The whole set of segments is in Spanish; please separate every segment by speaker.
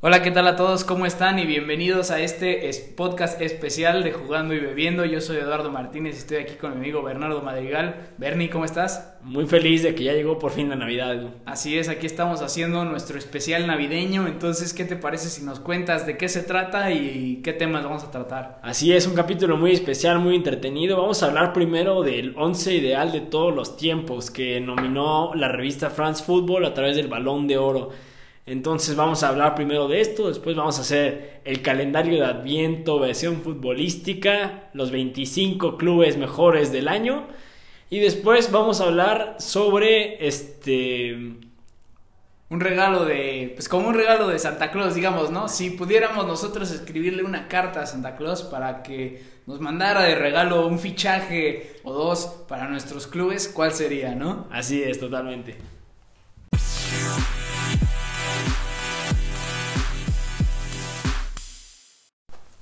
Speaker 1: Hola, ¿qué tal a todos? ¿Cómo están? Y bienvenidos a este podcast especial de Jugando y Bebiendo. Yo soy Eduardo Martínez y estoy aquí con mi amigo Bernardo Madrigal. Bernie, ¿cómo estás?
Speaker 2: Muy feliz de que ya llegó por fin la Navidad.
Speaker 1: Así es, aquí estamos haciendo nuestro especial navideño. Entonces, ¿qué te parece si nos cuentas de qué se trata y qué temas vamos a tratar?
Speaker 2: Así es, un capítulo muy especial, muy entretenido. Vamos a hablar primero del once ideal de todos los tiempos que nominó la revista France Football a través del Balón de Oro. Entonces vamos a hablar primero de esto, después vamos a hacer el calendario de Adviento, versión futbolística, los 25 clubes mejores del año y después vamos a hablar sobre este
Speaker 1: un regalo de, pues como un regalo de Santa Claus, digamos, ¿no? Si pudiéramos nosotros escribirle una carta a Santa Claus para que nos mandara de regalo un fichaje o dos para nuestros clubes, ¿cuál sería, no?
Speaker 2: Así es, totalmente.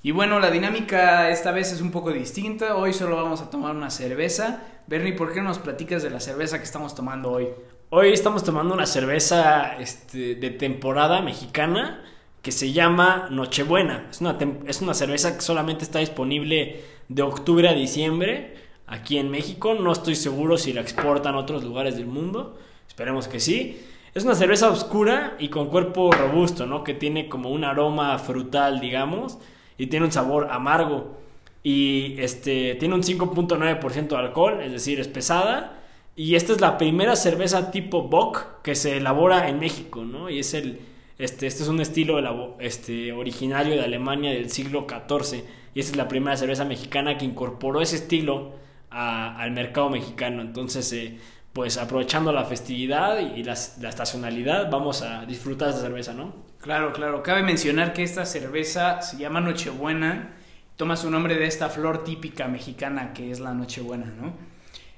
Speaker 1: Y bueno, la dinámica esta vez es un poco distinta. Hoy solo vamos a tomar una cerveza. Bernie, ¿por qué no nos platicas de la cerveza que estamos tomando hoy?
Speaker 2: Hoy estamos tomando una cerveza este, de temporada mexicana que se llama Nochebuena. Es una, es una cerveza que solamente está disponible de octubre a diciembre aquí en México. No estoy seguro si la exportan a otros lugares del mundo. Esperemos que sí. Es una cerveza oscura y con cuerpo robusto, ¿no? Que tiene como un aroma frutal, digamos y tiene un sabor amargo. Y este, tiene un 5.9% de alcohol, es decir, es pesada. Y esta es la primera cerveza tipo Bock que se elabora en México, ¿no? Y es el, este, este es un estilo este, originario de Alemania del siglo XIV. Y esta es la primera cerveza mexicana que incorporó ese estilo al mercado mexicano. Entonces, eh, pues aprovechando la festividad y la, la estacionalidad, vamos a disfrutar de esta cerveza, ¿no?
Speaker 1: Claro, claro. Cabe mencionar que esta cerveza se llama Nochebuena. Toma su nombre de esta flor típica mexicana que es la Nochebuena, ¿no?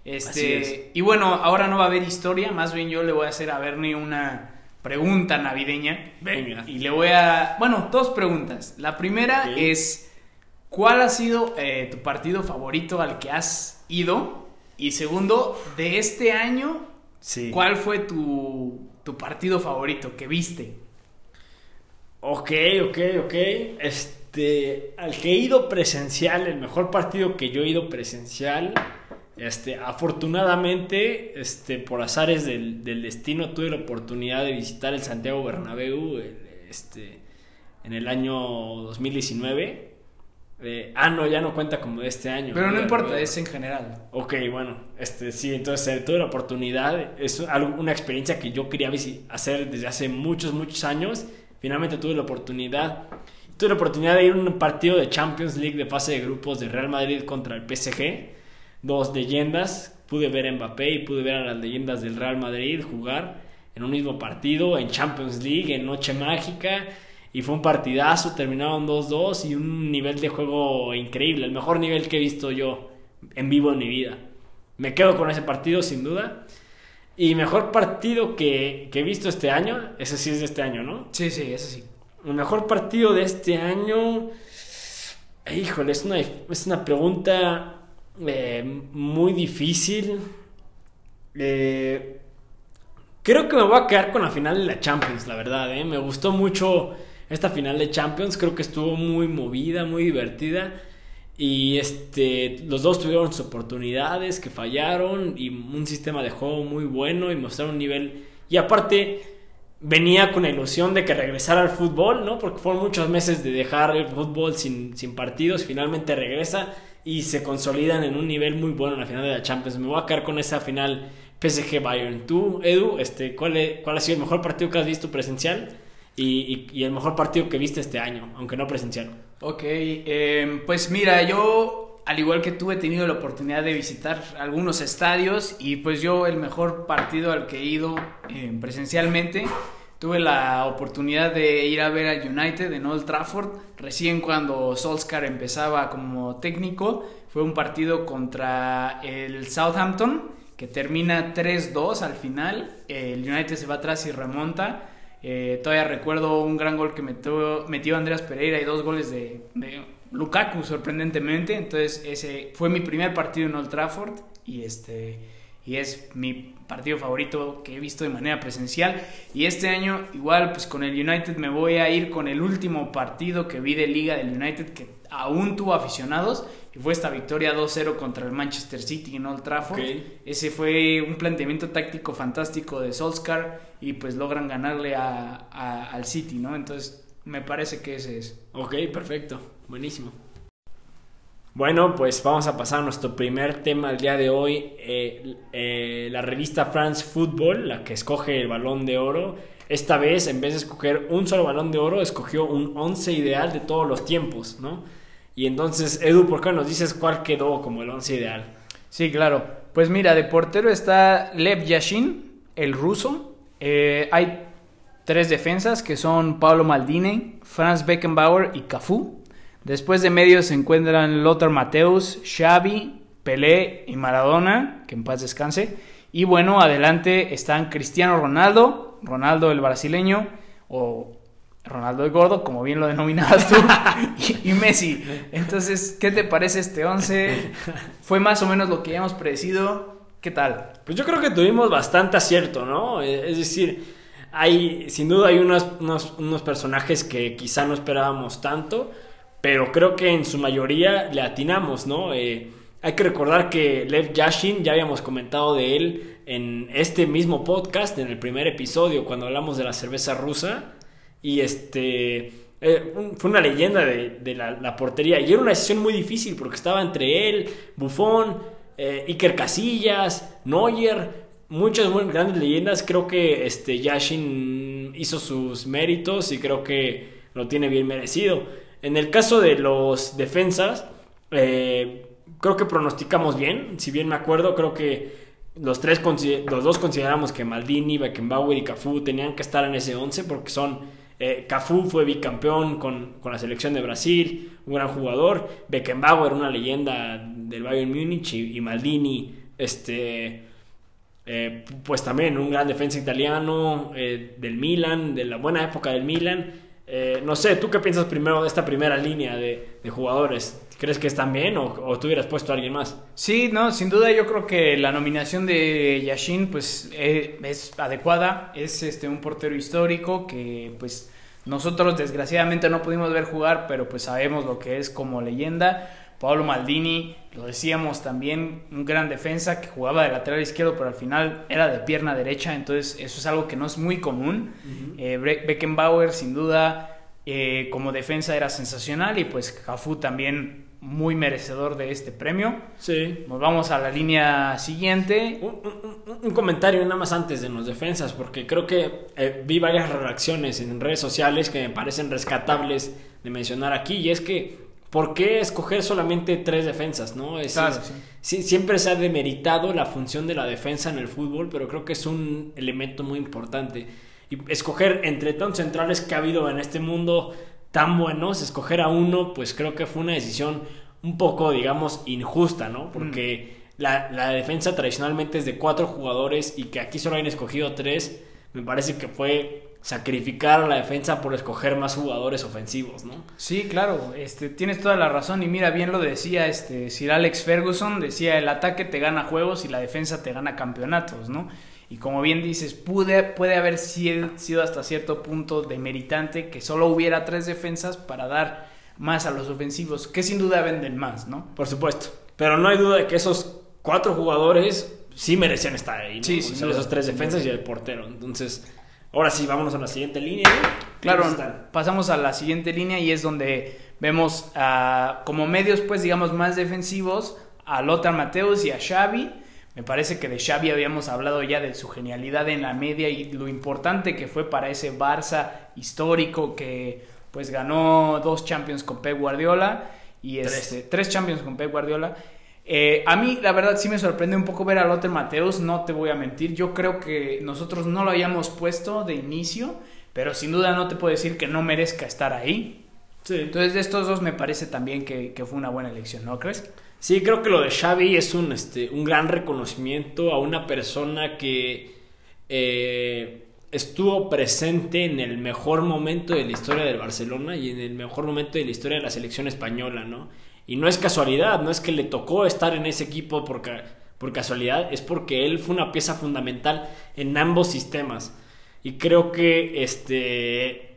Speaker 1: Este, y bueno, ahora no va a haber historia, más bien yo le voy a hacer a Bernie una pregunta navideña.
Speaker 2: Venga.
Speaker 1: Y le voy a, bueno, dos preguntas. La primera es, ¿cuál ha sido eh, tu partido favorito al que has ido? Y segundo, de este año, ¿cuál fue tu, tu partido favorito que viste?
Speaker 2: Ok, ok, ok. Este, al que he ido presencial, el mejor partido que yo he ido presencial, este, afortunadamente, este, por azares del, destino, tuve la oportunidad de visitar el Santiago Bernabéu, este, en el año 2019. Eh, ah, no, ya no cuenta como de este año.
Speaker 1: Pero no importa, es en general.
Speaker 2: Ok, bueno, este, sí, entonces eh, tuve la oportunidad, es una experiencia que yo quería hacer desde hace muchos, muchos años Finalmente tuve la oportunidad. Tuve la oportunidad de ir a un partido de Champions League de fase de grupos de Real Madrid contra el PSG. Dos leyendas. Pude ver a Mbappé y pude ver a las leyendas del Real Madrid jugar en un mismo partido, en Champions League, en Noche Mágica. Y fue un partidazo, terminaron 2-2 y un nivel de juego increíble, el mejor nivel que he visto yo en vivo en mi vida. Me quedo con ese partido sin duda. Y mejor partido que, he visto este año, ese sí es de este año, ¿no?
Speaker 1: Sí, sí, ese sí.
Speaker 2: El mejor partido de este año, híjole, es una, es una pregunta eh, muy difícil. Eh, creo que me voy a quedar con la final de la Champions, la verdad. ¿eh? Me gustó mucho esta final de Champions, creo que estuvo muy movida, muy divertida. Y este, los dos tuvieron sus oportunidades que fallaron y un sistema de juego muy bueno y mostraron un nivel. Y aparte, venía con la ilusión de que regresara al fútbol, ¿no? Porque fueron muchos meses de dejar el fútbol sin, sin partidos. Finalmente regresa y se consolidan en un nivel muy bueno en la final de la Champions. Me voy a quedar con esa final PSG Bayern. Tú, Edu, este, ¿cuál, ¿cuál ha sido el mejor partido que has visto presencial? y, el mejor partido que viste este año, aunque no presencial.
Speaker 1: Ok, em, pues mira, yo al igual que tú he tenido la oportunidad de visitar algunos estadios y pues yo el mejor partido al que he ido em, presencialmente tuve la oportunidad de ir a ver al United en Old Trafford recién cuando Solskjaer empezaba como técnico fue un partido contra el Southampton que termina 3-2 al final el United se va atrás y remonta eh, todavía recuerdo un gran gol que metió, metió Andreas Pereira y dos goles de, Lukaku, sorprendentemente. Entonces, ese fue mi primer partido en Old Trafford. Y este. y es mi partido favorito que he visto de manera presencial. Y este año, igual, pues con el United me voy a ir con el último partido que vi de liga del United que aún tuvo aficionados. Fue esta victoria 2-0 contra el Manchester City en Old Trafford. Ese fue un planteamiento táctico fantástico de Solskjaer y pues logran ganarle a, al City, ¿no? Entonces me parece que ese es.
Speaker 2: Ok, perfecto. Buenísimo. Bueno, pues vamos a pasar a nuestro primer tema del día de hoy. Eh, eh, la revista France Football, la que escoge el balón de oro, esta vez en vez de escoger un solo balón de oro, escogió un 11 ideal de todos los tiempos, ¿no? Y entonces, Edu, ¿por qué nos dices cuál quedó como el 11 ideal?
Speaker 1: Sí, claro. Pues mira, de portero está Lev Yashin, el ruso. Eh, hay tres defensas que son Pablo Maldini, Franz Beckenbauer y Cafú. Después de medio se encuentran Lothar Mateus, Xavi, Pelé y Maradona, que en paz descanse. Y bueno, adelante están Cristiano Ronaldo, Ronaldo el brasileño, Ronaldo el gordo, como bien lo denominabas tú, y, Messi. Entonces, ¿qué te parece este 11? Fue más o menos lo que habíamos predecido. ¿Qué tal?
Speaker 2: Pues yo creo que tuvimos bastante acierto, ¿no? Es decir, hay, sin duda hay unos, unos personajes que quizá no esperábamos tanto pero creo que en su mayoría le atinamos, ¿no? Eh, hay que recordar que Lev Yashin, ya habíamos comentado de él en este mismo podcast, en el primer episodio, cuando hablamos de la cerveza rusa, y este eh, fue una leyenda de, la, portería, y era una decisión muy difícil porque estaba entre él, Buffon, eh, Iker Casillas, Neuer, muchas grandes leyendas. Creo que este Yashin hizo sus méritos y creo que lo tiene bien merecido. En el caso de los defensas, eh, creo que pronosticamos bien. Si bien me acuerdo, creo que los, tres, los dos consideramos que Maldini, Beckenbauer y Cafú tenían que estar en ese 11 porque son... Eh, Cafú fue bicampeón con, la selección de Brasil, un gran jugador. Beckenbauer, una leyenda del Bayern Múnich. Y, Maldini, este, eh, pues también un gran defensa italiano del Milan, de la buena época del Milan. Eh, no sé, ¿tú qué piensas primero de esta primera línea de, jugadores? ¿Crees que están bien o, o, tú hubieras puesto a alguien más?
Speaker 1: Sí, no, sin duda yo creo que la nominación de Yashin pues eh, es adecuada, es este un portero histórico que pues nosotros desgraciadamente no pudimos ver jugar, pero pues sabemos lo que es como leyenda. Pablo Maldini, lo decíamos también, un gran defensa que jugaba de lateral izquierdo, pero al final era de pierna derecha, entonces eso es algo que no es muy común. Eh, Beckenbauer, sin duda, eh, como defensa era sensacional y pues Cafú también muy merecedor de este premio.
Speaker 2: Sí.
Speaker 1: Nos vamos a la línea siguiente.
Speaker 2: Un, comentario nada más antes de los defensas, porque creo que eh, vi varias reacciones en redes sociales que me parecen rescatables de mencionar aquí, y es que ¿Por qué escoger solamente tres defensas? ¿no? Es, siempre se ha demeritado la función de la defensa en el fútbol, pero creo que es un elemento muy importante. Y escoger entre tantos centrales que ha habido en este mundo tan buenos, escoger a uno, pues creo que fue una decisión un poco, digamos, injusta, ¿no? Porque mm. la, la, defensa tradicionalmente es de cuatro jugadores y que aquí solo hayan escogido tres, me parece que fue sacrificar a la defensa por escoger más jugadores ofensivos, ¿no?
Speaker 1: Sí, claro, este, tienes toda la razón y mira, bien lo decía este Sir Alex Ferguson, decía el ataque te gana juegos y la defensa te gana campeonatos, ¿no? Y como bien dices, pude, puede haber sido hasta cierto punto demeritante que solo hubiera tres defensas para dar más a los ofensivos, que sin duda venden más, ¿no?
Speaker 2: Por supuesto, pero no hay duda de que esos cuatro jugadores sí merecían estar ahí, ¿no?
Speaker 1: Sí,
Speaker 2: sí, esos tres defensas y el portero, entonces Ahora sí, vámonos a la siguiente línea.
Speaker 1: Claro, pasamos a la siguiente línea y es donde vemos como medios, pues digamos, más defensivos a Lothar Mateus y a Xavi. Me parece que de Xavi habíamos hablado ya de su genialidad en la media y lo importante que fue para ese Barça histórico que pues ganó dos Champions con Pep Guardiola y este, tres Champions con Pep Guardiola eh, a mí, la verdad, sí me sorprende un poco ver a Lothar Mateus, no te voy a mentir. Yo creo que nosotros no lo hayamos puesto de inicio, pero sin duda no te puedo decir que no merezca estar ahí. Entonces, de estos dos me parece también que, fue una buena elección, ¿no crees?
Speaker 2: Sí, creo que lo de Xavi es un, este, un gran reconocimiento a una persona que eh, estuvo presente en el mejor momento de la historia del Barcelona y en el mejor momento de la historia de la selección española, ¿no? Y no es casualidad, no es que le tocó estar en ese equipo porque, por casualidad, es porque él fue una pieza fundamental en ambos sistemas. Y creo que este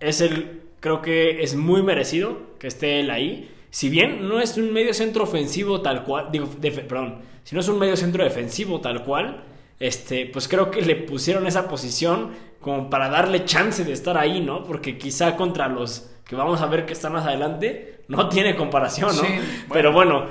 Speaker 2: es el creo que es muy merecido que esté él ahí. Si bien no es un medio centro ofensivo tal cual, digo, perdón, si no es un medio centro defensivo tal cual, este, pues creo que le pusieron esa posición como para darle chance de estar ahí, ¿no? Porque quizá contra los que vamos a ver que están más adelante, no tiene comparación, ¿no? Pero bueno,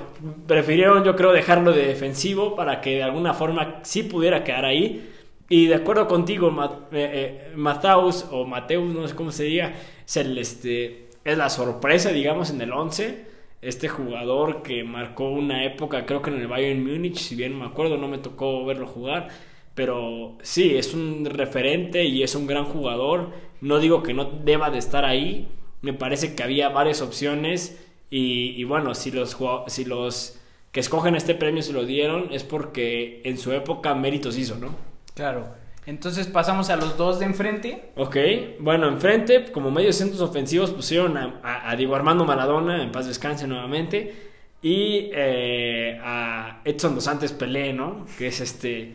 Speaker 2: prefirieron yo creo dejarlo de defensivo para que de alguna forma sí pudiera quedar ahí. Y de acuerdo contigo, eh, eh o Mateus, no sé cómo se diga, es, el, este, es la sorpresa, digamos, en el 11. Este jugador que marcó una época, creo que en el Bayern Múnich, si bien me acuerdo, no me tocó verlo jugar. Pero sí, es un referente y es un gran jugador. No digo que no deba de estar ahí. Me parece que había varias opciones. Y, y bueno, si los, si los que escogen este premio se lo dieron, es porque en su época méritos hizo, ¿no?
Speaker 1: Claro. Entonces pasamos a los dos de enfrente.
Speaker 2: Ok, bueno, enfrente, como medios centros ofensivos, pusieron a, Diego Armando Maradona, en paz descanse nuevamente, y eh, a Edson Dos Santos Pelé, ¿no? Que es este,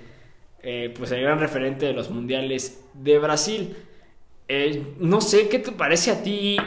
Speaker 2: eh, pues el gran referente de los mundiales de Brasil. Eh, no sé qué te parece a ti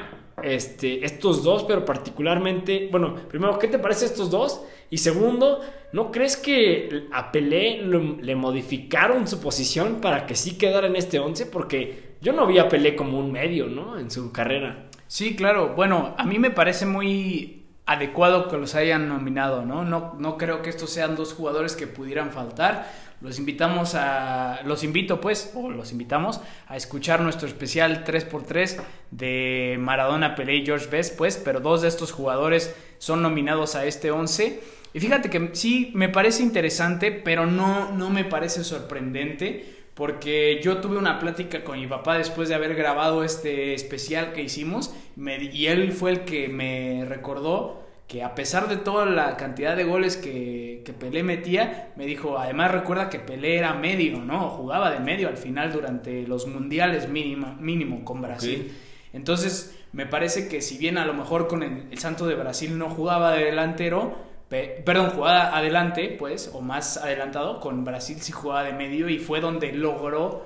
Speaker 2: este, estos dos, pero particularmente, bueno, primero, ¿qué te parece estos dos? Y segundo, ¿no crees que a Pelé le modificaron su posición para que sí quedara en este 11? Porque yo no vi a Pelé como un medio, ¿no? En su carrera.
Speaker 1: Sí, claro. Bueno, a mí me parece muy adecuado que los hayan nominado, ¿no? No, no creo que estos sean dos jugadores que pudieran faltar. Los invitamos a, los invito pues, o los invitamos a escuchar nuestro especial 3x3 de Maradona, Pelé y George Best, pues, pero dos de estos jugadores son nominados a este 11 y fíjate que sí me parece interesante, pero no, no me parece sorprendente, porque yo tuve una plática con mi papá después de haber grabado este especial que hicimos, y él fue el que me recordó que a pesar de toda la cantidad de goles que, que, Pelé metía, me dijo, además recuerda que Pelé era medio, ¿no? Jugaba de medio al final durante los mundiales mínimo, mínimo con Brasil. Entonces, me parece que si bien a lo mejor con el, el Santo de Brasil no jugaba de delantero, perdón, jugaba adelante, pues, o más adelantado, con Brasil sí jugaba de medio y fue donde logró,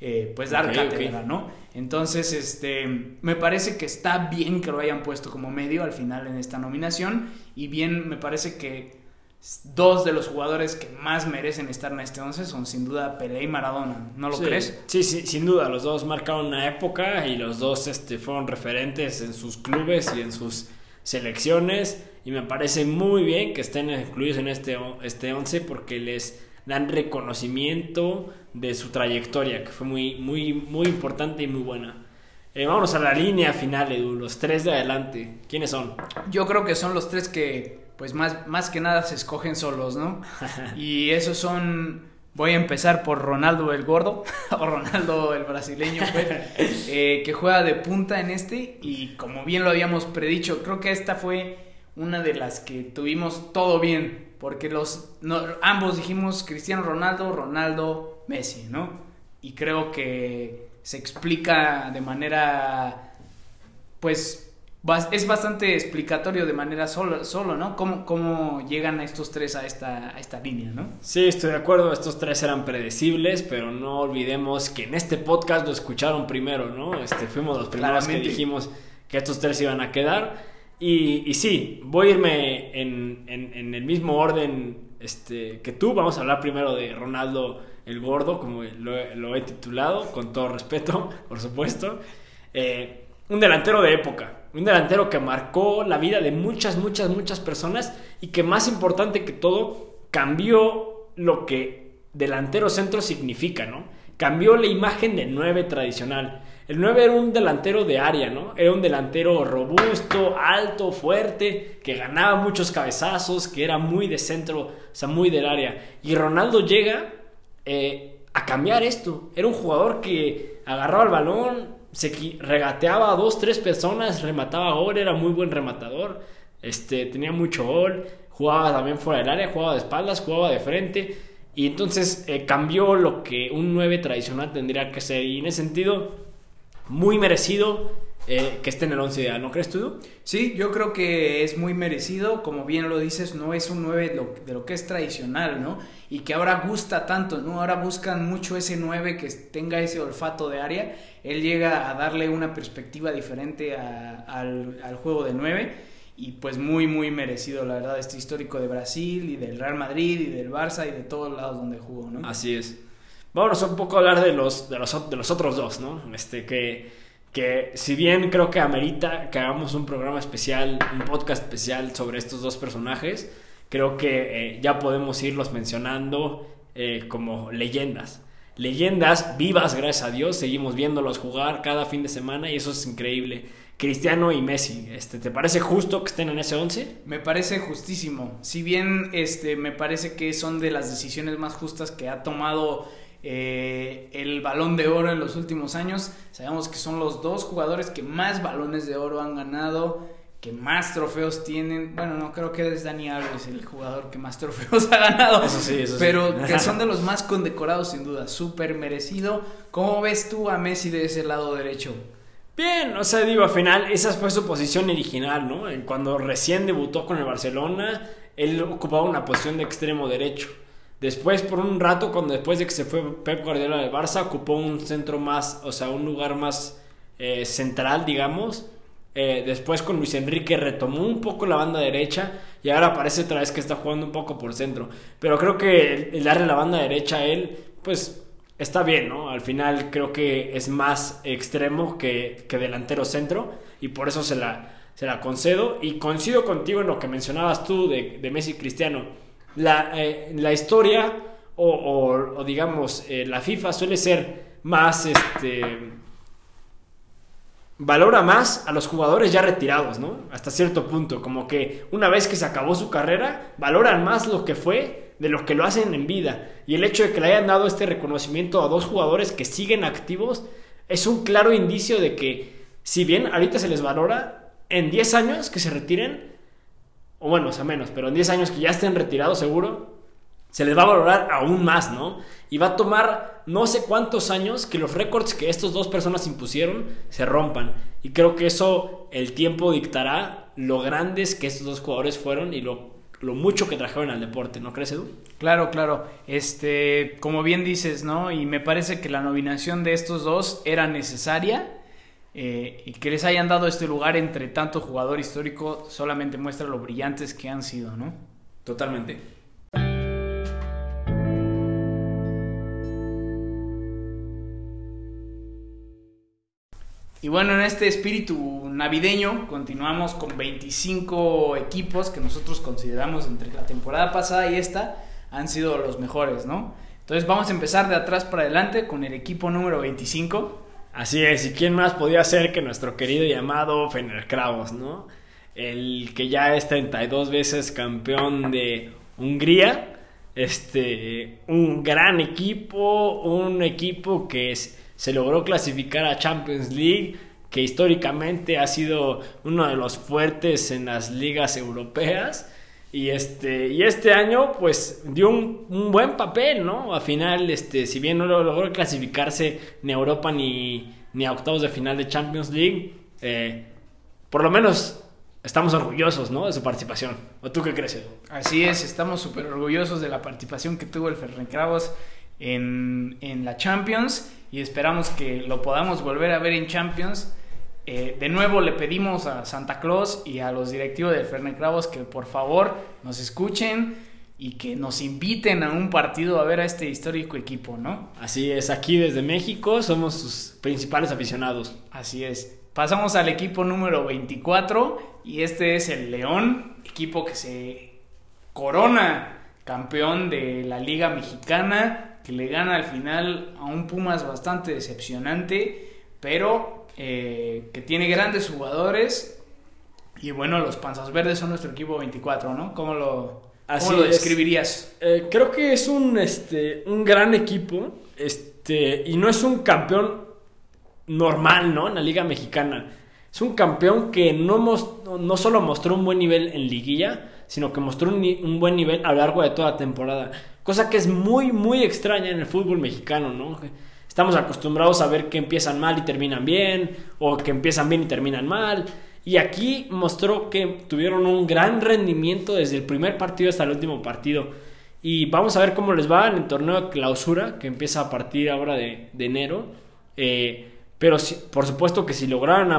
Speaker 1: eh, pues, dar cátedra, ¿no? Entonces, este, me parece que está bien que lo hayan puesto como medio al final en esta nominación y bien me parece que dos de los jugadores que más merecen estar en este 11 son sin duda Pelé y Maradona, ¿no lo crees?
Speaker 2: Sí, sí, sin duda, los dos marcaron una época y los dos este, fueron referentes en sus clubes y en sus selecciones y me parece muy bien que estén incluidos en este, este 11 porque les dan reconocimiento de su trayectoria, que fue muy, muy, muy importante y muy buena. Eh, vámonos a la línea final, Edu, los tres de adelante. ¿Quiénes son?
Speaker 1: Yo creo que son los tres que, pues más, más que nada se escogen solos, ¿no? y esos son Voy a empezar por Ronaldo el gordo, o Ronaldo el brasileño, pues, eh, que juega de punta en este y como bien lo habíamos predicho, creo que esta fue una de las que tuvimos todo bien, porque los ambos dijimos Cristiano Ronaldo, Ronaldo, Messi, ¿no? Y creo que se explica de manera, pues es bastante explicatorio de manera solo, solo ¿no? ¿Cómo, ¿Cómo, llegan estos tres a esta, a esta línea, ¿no?
Speaker 2: Sí, estoy de acuerdo, estos tres eran predecibles, pero no olvidemos que en este podcast lo escucharon primero, ¿no? Este, fuimos los primeros que dijimos que estos tres iban a quedar. Y, sí, voy a irme en, en, el mismo orden este, que tú. Vamos a hablar primero de Ronaldo el Gordo, como lo, lo he titulado, con todo respeto, por supuesto. Eh, un delantero de época, un delantero que marcó la vida de muchas, muchas, muchas personas y que más importante que todo, cambió lo que delantero centro significa, ¿no? Cambió la imagen del 9 tradicional. El 9 era un delantero de área, ¿no? Era un delantero robusto, alto, fuerte, que ganaba muchos cabezazos, que era muy de centro, o sea, muy del área. Y Ronaldo llega eh, a cambiar esto. Era un jugador que agarraba el balón, se regateaba a dos, tres personas, remataba gol, era muy buen rematador, este, tenía mucho gol, jugaba también fuera del área, jugaba de espaldas, jugaba de frente, y entonces eh, cambió lo que un 9 tradicional tendría que ser, y en ese sentido, muy merecido eh, que esté en el 11 ideal, ¿no crees tú?
Speaker 1: Sí, yo creo que es muy merecido, como bien lo dices, no es un 9 de lo, de lo que es tradicional, ¿no? Y que ahora gusta tanto, ¿no? Ahora buscan mucho ese 9 que tenga ese olfato de área, él llega a darle una perspectiva diferente a- al, al juego de 9 y pues muy muy merecido la verdad este histórico de Brasil y del Real Madrid y del Barça y de todos lados donde jugó, ¿no?
Speaker 2: Así es. Vámonos un poco a hablar de los, de los, de los otros dos, ¿no? Este, que, que si bien creo que amerita que hagamos un programa especial, un podcast especial sobre estos dos personajes, creo que eh, ya podemos irlos mencionando eh, como leyendas. Leyendas vivas, gracias a Dios, seguimos viéndolos jugar cada fin de semana y eso es increíble. Cristiano y Messi, este, ¿te parece justo que estén en ese 11?
Speaker 1: Me parece justísimo. Si bien este, me parece que son de las decisiones más justas que ha tomado eh, el balón de oro en los últimos años, sabemos que son los dos jugadores que más balones de oro han ganado, que más trofeos tienen. Bueno, no creo que es Dani Alves el jugador que más trofeos ha ganado.
Speaker 2: Eso sí, eso sí.
Speaker 1: Pero que son de los más condecorados sin duda, súper merecido. ¿Cómo ves tú a Messi de ese lado derecho?
Speaker 2: Bien, o sea, digo, al final esa fue su posición original, ¿no? Cuando recién debutó con el Barcelona, él ocupaba una posición de extremo derecho. Después, por un rato, cuando después de que se fue Pep Guardiola del Barça, ocupó un centro más, o sea, un lugar más eh, central, digamos. Eh, después con Luis Enrique retomó un poco la banda derecha y ahora parece otra vez que está jugando un poco por centro. Pero creo que el, darle la banda derecha a él, pues está bien, ¿no? Al final creo que es más extremo que, que delantero centro y por eso se la, se la concedo. Y coincido contigo en lo que mencionabas tú de, de Messi Cristiano. La, eh, la historia o, digamos eh, la FIFA suele ser más este valora más a los jugadores ya retirados, ¿no? Hasta cierto punto, como que una vez que se acabó su carrera, valoran más lo que fue de lo que lo hacen en vida. Y el hecho de que le hayan dado este reconocimiento a dos jugadores que siguen activos es un claro indicio de que, si bien ahorita se les valora, en 10 años que se retiren, o bueno, o sea, menos, pero en 10 años que ya estén retirados seguro, se les va a valorar aún más, ¿no? Y va a tomar no sé cuántos años que los récords que estas dos personas impusieron se rompan. Y creo que eso el tiempo dictará lo grandes que estos dos jugadores fueron y lo, lo mucho que trajeron al deporte, ¿no crees, Edu?
Speaker 1: Claro, claro. Este, como bien dices, ¿no? Y me parece que la nominación de estos dos era necesaria. Eh, y que les hayan dado este lugar entre tanto jugador histórico solamente muestra lo brillantes que han sido, ¿no?
Speaker 2: Totalmente.
Speaker 1: Y bueno, en este espíritu navideño continuamos con 25 equipos que nosotros consideramos entre la temporada pasada y esta han sido los mejores, ¿no? Entonces vamos a empezar de atrás para adelante con el equipo número 25.
Speaker 2: Así es, y quién más podía ser que nuestro querido y amado Fener Kravos, ¿no? El que ya es 32 veces campeón de Hungría, este, un gran equipo, un equipo que se logró clasificar a Champions League, que históricamente ha sido uno de los fuertes en las ligas europeas. Y este, y este año, pues, dio un, buen papel, ¿no? Al final, este, si bien no lo- logró clasificarse ni a Europa ni, ni a octavos de final de Champions League, eh, por lo menos estamos orgullosos, ¿no? De su participación. ¿O tú qué crees?
Speaker 1: Así es, estamos súper orgullosos de la participación que tuvo el Ferrencravos en, en la Champions y esperamos que lo podamos volver a ver en Champions. Eh, de nuevo le pedimos a Santa Claus y a los directivos del Ferrencravos que por favor nos escuchen y que nos inviten a un partido a ver a este histórico equipo, ¿no?
Speaker 2: Así es, aquí desde México somos sus principales aficionados.
Speaker 1: Así es. Pasamos al equipo número 24 y este es el León, equipo que se corona campeón de la Liga Mexicana, que le gana al final a un Pumas bastante decepcionante, pero eh, que tiene grandes jugadores. Y bueno, los Panzas Verdes son nuestro equipo 24, ¿no? ¿Cómo lo,
Speaker 2: Así
Speaker 1: cómo lo
Speaker 2: es.
Speaker 1: describirías?
Speaker 2: Eh, creo que es un, este, un gran equipo este, y no es un campeón normal, ¿no? En la Liga Mexicana. Es un campeón que no, mos- no solo mostró un buen nivel en liguilla, sino que mostró un, un buen nivel a lo largo de toda la temporada. Cosa que es muy, muy extraña en el fútbol mexicano, ¿no? Estamos acostumbrados a ver que empiezan mal y terminan bien, o que empiezan bien y terminan mal. Y aquí mostró que tuvieron un gran rendimiento desde el primer partido hasta el último partido. Y vamos a ver cómo les va en el torneo de clausura, que empieza a partir ahora de, enero. Eh, pero por supuesto que si lograran,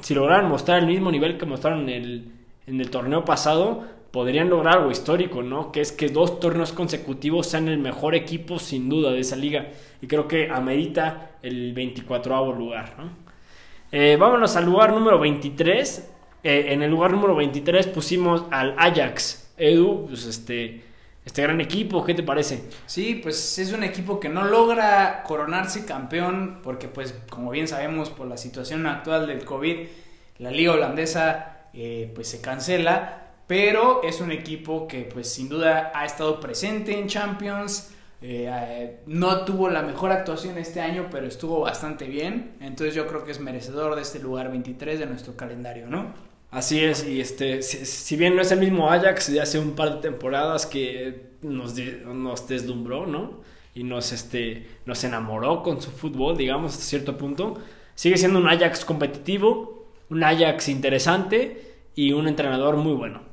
Speaker 2: si mostrar el mismo nivel que mostraron en el, en el torneo pasado, podrían lograr algo histórico, ¿no? Que es que dos torneos consecutivos sean el mejor equipo sin duda de esa liga. Y creo que amerita el 24 lugar, ¿no? Eh, vámonos al lugar número 23. Eh, en el lugar número 23 pusimos al Ajax. Edu, pues este, este gran equipo, ¿qué te parece?
Speaker 1: Sí, pues es un equipo que no logra coronarse campeón porque pues como bien sabemos por la situación actual del COVID, la liga holandesa eh, pues se cancela pero es un equipo que pues sin duda ha estado presente en Champions. Eh, eh, no tuvo la mejor actuación este año, pero estuvo bastante bien. Entonces yo creo que es merecedor de este lugar 23 de nuestro calendario, ¿no?
Speaker 2: Así es, y este, si, bien no es el mismo Ajax de hace un par de temporadas que nos, nos deslumbró, ¿no? Y nos, este, nos enamoró con su fútbol, digamos, hasta cierto punto, sigue siendo un Ajax competitivo, un Ajax interesante y un entrenador muy bueno.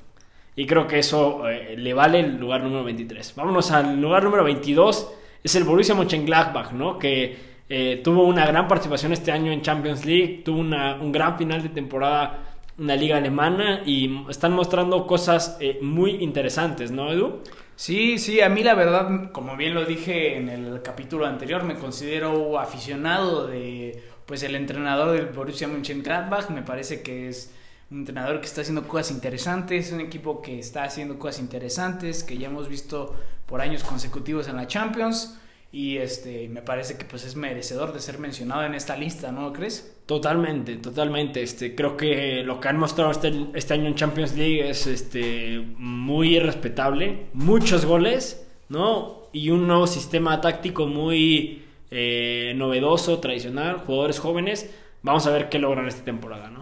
Speaker 2: Y creo que eso eh, le vale el lugar número 23. Vámonos al lugar número 22. Es el Borussia Mönchengladbach, ¿no? Que eh, tuvo una gran participación este año en Champions League. Tuvo un gran final de temporada en la liga alemana. Y están mostrando cosas eh, muy interesantes, ¿no, Edu?
Speaker 1: Sí, sí, a mí la verdad, como bien lo dije en el capítulo anterior, me considero aficionado de pues el entrenador del Borussia Mönchengladbach, me parece que es un entrenador que está haciendo cosas interesantes, un equipo que está haciendo cosas interesantes, que ya hemos visto por años consecutivos en la Champions. Y este, me parece que pues es merecedor de ser mencionado en esta lista, ¿no crees?
Speaker 2: Totalmente, totalmente. Este, creo que lo que han mostrado este, este año en Champions League es este, muy respetable. Muchos goles, ¿no? Y un nuevo sistema táctico muy eh, novedoso, tradicional, jugadores jóvenes. Vamos a ver qué logran esta temporada, ¿no?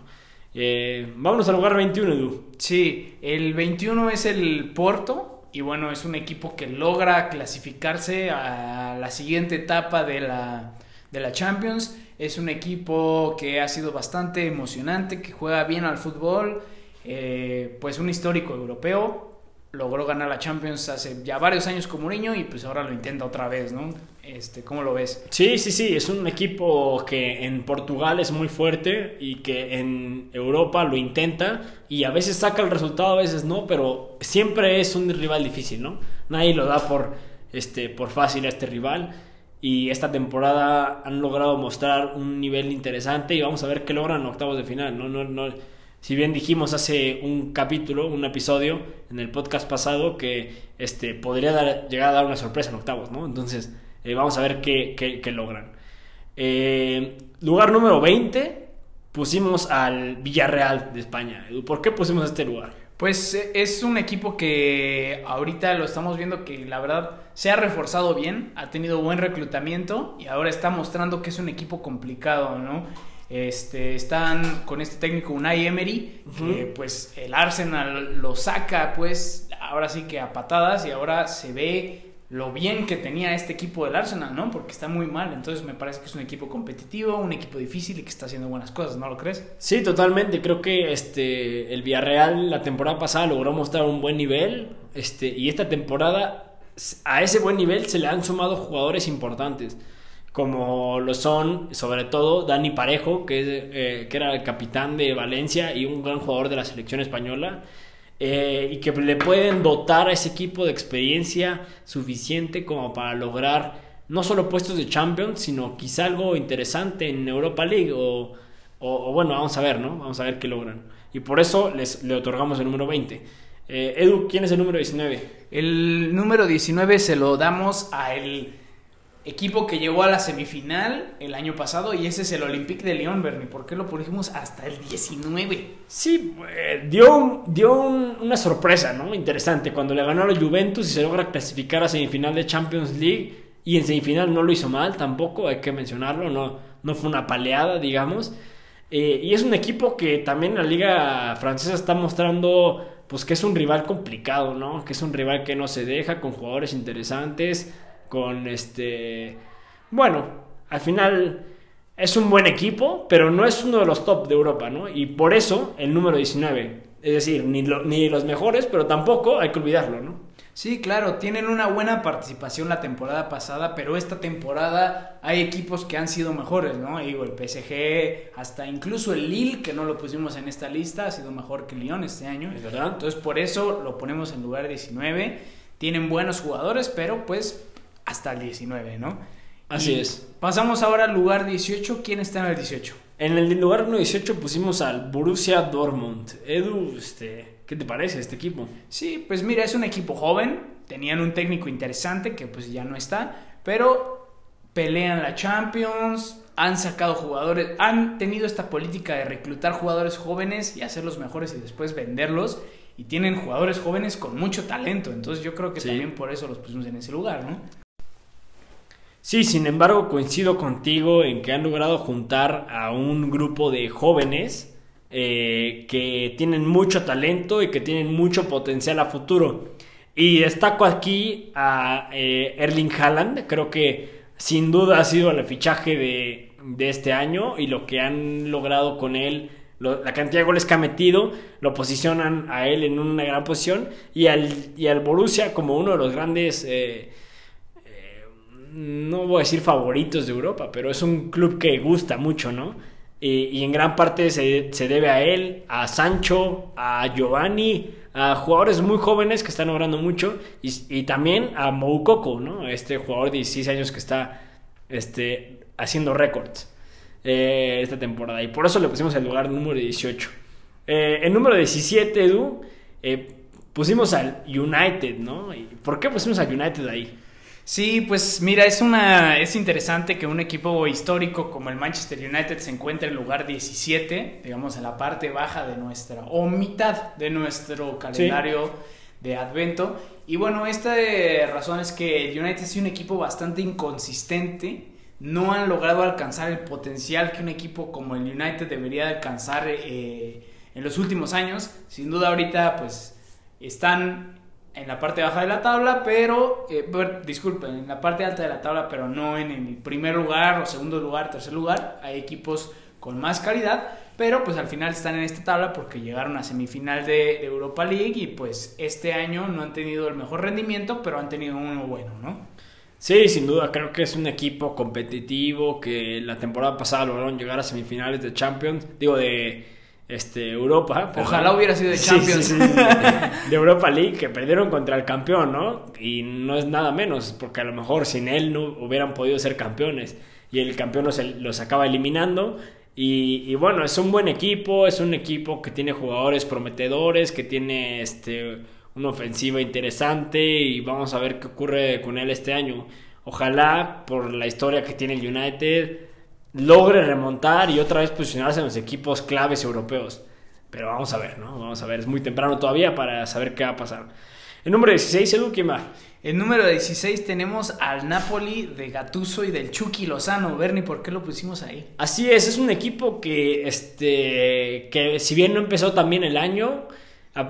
Speaker 2: Eh, vámonos al lugar 21, Edu.
Speaker 1: Sí, el 21 es el Porto. Y bueno, es un equipo que logra clasificarse a la siguiente etapa de la, de la Champions. Es un equipo que ha sido bastante emocionante, que juega bien al fútbol. Eh, pues un histórico europeo logró ganar la Champions hace ya varios años como niño y pues ahora lo intenta otra vez, ¿no? Este, ¿Cómo lo ves?
Speaker 2: Sí, sí, sí, es un equipo que en Portugal es muy fuerte y que en Europa lo intenta y a veces saca el resultado, a veces no, pero siempre es un rival difícil, ¿no? Nadie lo da por, este, por fácil a este rival y esta temporada han logrado mostrar un nivel interesante y vamos a ver qué logran en octavos de final, ¿no? no, no si bien dijimos hace un capítulo, un episodio en el podcast pasado que este, podría llegar a dar una sorpresa en octavos, ¿no? Entonces, eh, vamos a ver qué, logran. Eh, lugar número 20, pusimos al Villarreal de España. ¿Por qué pusimos este lugar?
Speaker 1: Pues eh, es un equipo que ahorita lo estamos viendo que la verdad se ha reforzado bien, ha tenido buen reclutamiento y ahora está mostrando que es un equipo complicado, ¿no? Este, están con este técnico Unai Emery, que pues el Arsenal lo saca pues ahora sí que a patadas y ahora se ve lo bien que tenía este equipo del Arsenal, ¿no? Porque está muy mal, entonces me parece que es un equipo competitivo, un equipo difícil y que está haciendo buenas cosas, ¿no lo crees?
Speaker 2: Sí, totalmente, creo que este el Villarreal la temporada pasada logró mostrar un buen nivel, este y esta temporada a ese buen nivel se le han sumado jugadores importantes como lo son sobre todo Dani Parejo, que, eh, que era el capitán de Valencia y un gran jugador de la selección española, eh, y que le pueden dotar a ese equipo de experiencia suficiente como para lograr no solo puestos de Champions, sino quizá algo interesante en Europa League, o, bueno, vamos a ver, ¿no? Vamos a ver qué logran. Y por eso les, le otorgamos el número 20. Eh, Edu, ¿quién es el número 19?
Speaker 1: El número 19 se lo damos a el equipo que llegó a la semifinal el año pasado y ese es el Olympique de Lyon, Bernie. ¿Por qué lo pusimos hasta el 19?
Speaker 2: Sí, eh, dio, dio una sorpresa, ¿no? Interesante. Cuando le ganó a la Juventus y se logra clasificar a semifinal de Champions League y en semifinal no lo hizo mal tampoco, hay que mencionarlo, no, no fue una paleada, digamos. Eh, y es un equipo que también la liga francesa está mostrando pues que es un rival complicado, ¿no? Que es un rival que no se deja, con jugadores interesantes, con este... Bueno, Al final es un buen equipo, pero no es uno de los top de Europa, ¿no? Y por eso el número 19. Es decir, ni, ni los mejores, pero tampoco hay que olvidarlo, ¿no?
Speaker 1: Sí, claro, tienen una buena participación la temporada pasada, pero esta temporada hay equipos que han sido mejores, ¿no? Digo, el PSG, hasta incluso el Lille, que no lo pusimos en esta lista, ha sido mejor que el Lyon este año.
Speaker 2: Es verdad.
Speaker 1: Entonces, por eso lo ponemos en lugar 19. Tienen buenos jugadores, pero pues hasta el 19, ¿no?
Speaker 2: Así es.
Speaker 1: Pasamos ahora al lugar 18. ¿Quién está en el 18?
Speaker 2: En el lugar 18 pusimos al Borussia Dortmund. Edu, este, ¿Qué te parece este equipo?
Speaker 1: Sí, pues mira, es un equipo joven, tenían un técnico interesante que pues ya no está, pero pelean la Champions, han sacado jugadores, han tenido esta política de reclutar jugadores jóvenes y hacerlos mejores y después venderlos. Y tienen jugadores jóvenes con mucho talento, entonces yo creo que también por eso los pusimos en ese lugar, ¿no?
Speaker 2: Sí, sin embargo coincido contigo en que han logrado juntar a un grupo de jóvenes eh, que tienen mucho talento y que tienen mucho potencial a futuro. Y destaco aquí a eh, Erling Haaland, creo que sin duda ha sido el fichaje de, este año y lo que han logrado con él la cantidad de goles que ha metido lo posicionan a él en una gran posición y al, y al Borussia como uno de los grandes eh, no voy a decir favoritos de Europa pero es un club que gusta mucho no y, en gran parte se, debe a él, a Sancho, a Giovanni, a jugadores muy jóvenes que están logrando mucho y, también a Moukoko, ¿no? Este jugador de 16 años que está este, haciendo récords eh, esta temporada. Y por eso le pusimos el lugar número 18. Eh, el número 17, Edu, eh, pusimos al United, ¿no? ¿Por qué pusimos al United ahí?
Speaker 1: Sí, pues mira, es una es interesante que un equipo histórico como el Manchester United se encuentre en lugar 17, digamos en la parte baja de nuestra o mitad de nuestro calendario de Advento. Y bueno, esta razón es que el United es un equipo bastante inconsistente. No han logrado alcanzar el potencial que un equipo como el United debería alcanzar eh, en los últimos años. Sin duda ahorita pues están en la parte baja de la tabla, pero, eh, disculpen, en la parte alta de la tabla, pero no en el primer lugar o segundo lugar, tercer lugar. Hay equipos con más calidad, pero pues al final están en esta tabla porque llegaron a semifinal de, Europa League y pues este año no han tenido el mejor rendimiento, pero han tenido uno bueno, ¿no?
Speaker 2: Sí, sin duda, creo que es un equipo competitivo que la temporada pasada lograron llegar a semifinales de Champions, digo de este, Europa.
Speaker 1: Ojalá hubiera sido de Champions.
Speaker 2: de Europa League, que perdieron contra el campeón, ¿no? Y no es nada menos, porque a lo mejor sin él no hubieran podido ser campeones. Y el campeón los, los acaba eliminando. Y, bueno, es un buen equipo, es un equipo que tiene jugadores prometedores, que tiene este, una ofensiva interesante y vamos a ver qué ocurre con él este año. Ojalá, por la historia que tiene el United, logre remontar y otra vez posicionarse en los equipos claves europeos. Pero vamos a ver, ¿no? Vamos a ver, es muy temprano todavía para saber qué va a pasar. El número 16, Edu, ¿quién va?
Speaker 1: El número 16 tenemos al Napoli de Gatuso y del Chucky Lozano. Bernie, ¿por qué lo pusimos ahí?
Speaker 2: Así es, es un equipo que, este, que si bien no empezó también el año,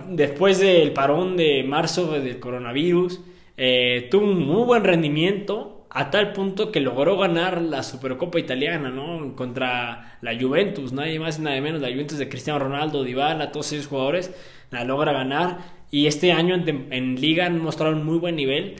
Speaker 2: después del parón de marzo del coronavirus, eh, tuvo un muy buen rendimiento a tal punto que logró ganar la Supercopa italiana, ¿no? Contra la Juventus, nadie más y nadie menos, la Juventus de Cristiano Ronaldo, Dybala, todos esos jugadores, la logra ganar y este año en, Liga han mostrado un muy buen nivel.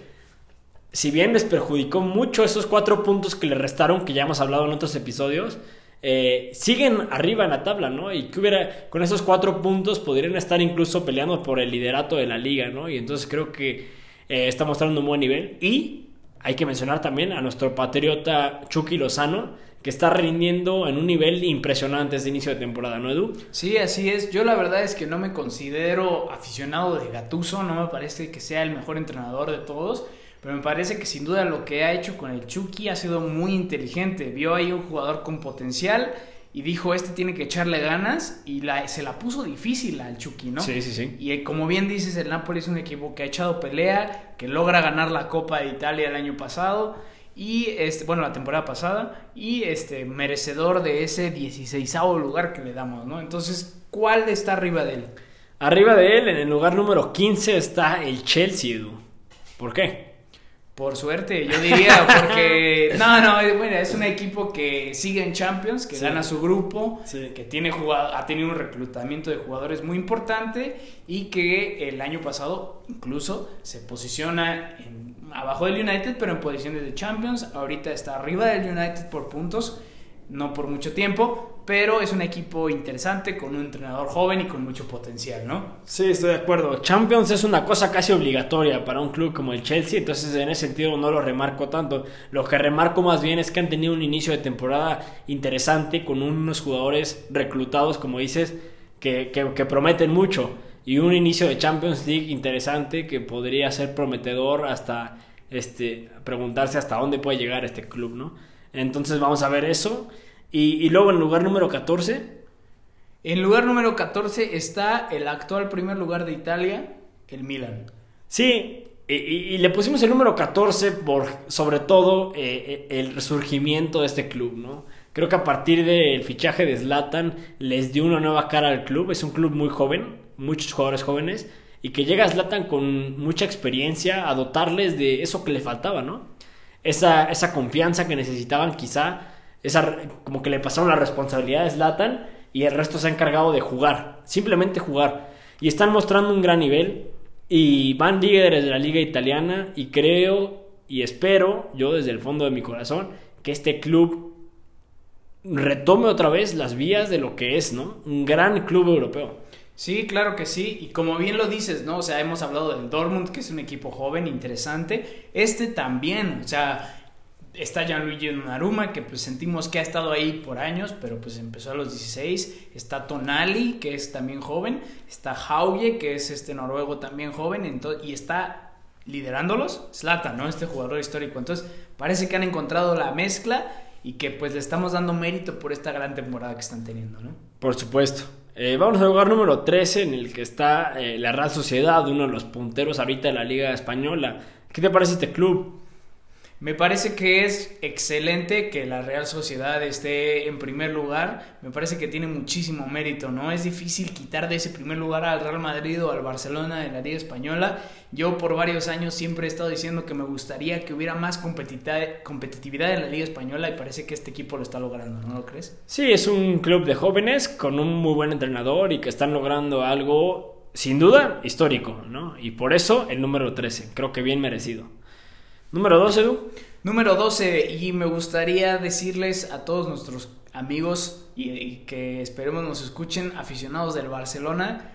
Speaker 2: Si bien les perjudicó mucho esos cuatro puntos que le restaron, que ya hemos hablado en otros episodios, eh, siguen arriba en la tabla, ¿no? Y que hubiera, con esos cuatro puntos podrían estar incluso peleando por el liderato de la liga, ¿no? Y entonces creo que eh, está mostrando un buen nivel. Y hay que mencionar también a nuestro patriota Chucky Lozano, que está rindiendo en un nivel impresionante desde inicio de temporada, ¿no, Edu?
Speaker 1: Sí, así es. Yo la verdad es que no me considero aficionado de Gatuso, no me parece que sea el mejor entrenador de todos, pero me parece que sin duda lo que ha hecho con el Chucky ha sido muy inteligente. Vio ahí un jugador con potencial y dijo, este tiene que echarle ganas y la, se la puso difícil al Chucky, ¿no?
Speaker 2: Sí, sí, sí.
Speaker 1: Y eh, como bien dices, el Napoli es un equipo que ha echado pelea, que logra ganar la Copa de Italia el año pasado y este, bueno, la temporada pasada y este merecedor de ese 16 lugar que le damos, ¿no? Entonces, ¿cuál está arriba de él?
Speaker 2: Arriba de él, en el lugar número 15 está el Chelsea, Edu. ¿Por qué?
Speaker 1: Por suerte, yo diría, porque no, no, bueno, es un equipo que sigue en Champions, que gana su grupo, que tiene ha tenido un reclutamiento de jugadores muy importante y que el año pasado incluso se posiciona abajo del United, pero en posiciones de Champions. Ahorita está arriba del United por puntos no por mucho tiempo, pero es un equipo interesante con un entrenador joven y con mucho potencial, ¿no?
Speaker 2: Sí, estoy de acuerdo. Champions es una cosa casi obligatoria para un club como el Chelsea, entonces en ese sentido no lo remarco tanto. Lo que remarco más bien es que han tenido un inicio de temporada interesante con unos jugadores reclutados, como dices, que, que prometen mucho y un inicio de Champions League interesante que podría ser prometedor hasta este preguntarse hasta dónde puede llegar este club, ¿no? Entonces vamos a ver eso. Y, luego en lugar número 14.
Speaker 1: En lugar número 14 está el actual primer lugar de Italia, el Milan.
Speaker 2: Sí, y, le pusimos el número 14 por sobre todo eh, eh, el resurgimiento de este club, ¿no? Creo que a partir del fichaje de Zlatan les dio una nueva cara al club. Es un club muy joven, muchos jugadores jóvenes, y que llega Zlatan con mucha experiencia a dotarles de eso que le faltaba, ¿no? Esa, esa confianza que necesitaban quizá, esa, como que le pasaron la responsabilidad a Zlatan y el resto se ha encargado de jugar, simplemente jugar. Y están mostrando un gran nivel y van líderes de la liga italiana y creo y espero, yo desde el fondo de mi corazón, que este club retome otra vez las vías de lo que es, ¿no? Un gran club europeo.
Speaker 1: Sí, claro que sí. Y como bien lo dices, ¿no? O sea, hemos hablado del Dortmund, que es un equipo joven, interesante. Este también, o sea, está Gianluigi Donnarumma, que pues sentimos que ha estado ahí por años, pero pues empezó a los 16. Está Tonali, que es también joven. Está Hauge, que es este noruego también joven. y está liderándolos Zlatan, ¿no? Este jugador histórico. Entonces, parece que han encontrado la mezcla y que pues le estamos dando mérito por esta gran temporada que están teniendo, ¿no?
Speaker 2: Por supuesto. Eh, vamos al lugar número 13 en el que está eh, la Real Sociedad, uno de los punteros ahorita de la Liga Española. ¿Qué te parece este club?
Speaker 1: Me parece que es excelente que la Real Sociedad esté en primer lugar. Me parece que tiene muchísimo mérito, ¿no? Es difícil quitar de ese primer lugar al Real Madrid o al Barcelona de la Liga Española. Yo por varios años siempre he estado diciendo que me gustaría que hubiera más competitividad en la Liga Española y parece que este equipo lo está logrando, ¿no lo crees?
Speaker 2: Sí, es un club de jóvenes con un muy buen entrenador y que están logrando algo sin duda histórico, ¿no? Y por eso el número 13, creo que bien merecido. Número 12, Edu.
Speaker 1: Número 12, y me gustaría decirles a todos nuestros amigos y, que esperemos nos escuchen, aficionados del Barcelona,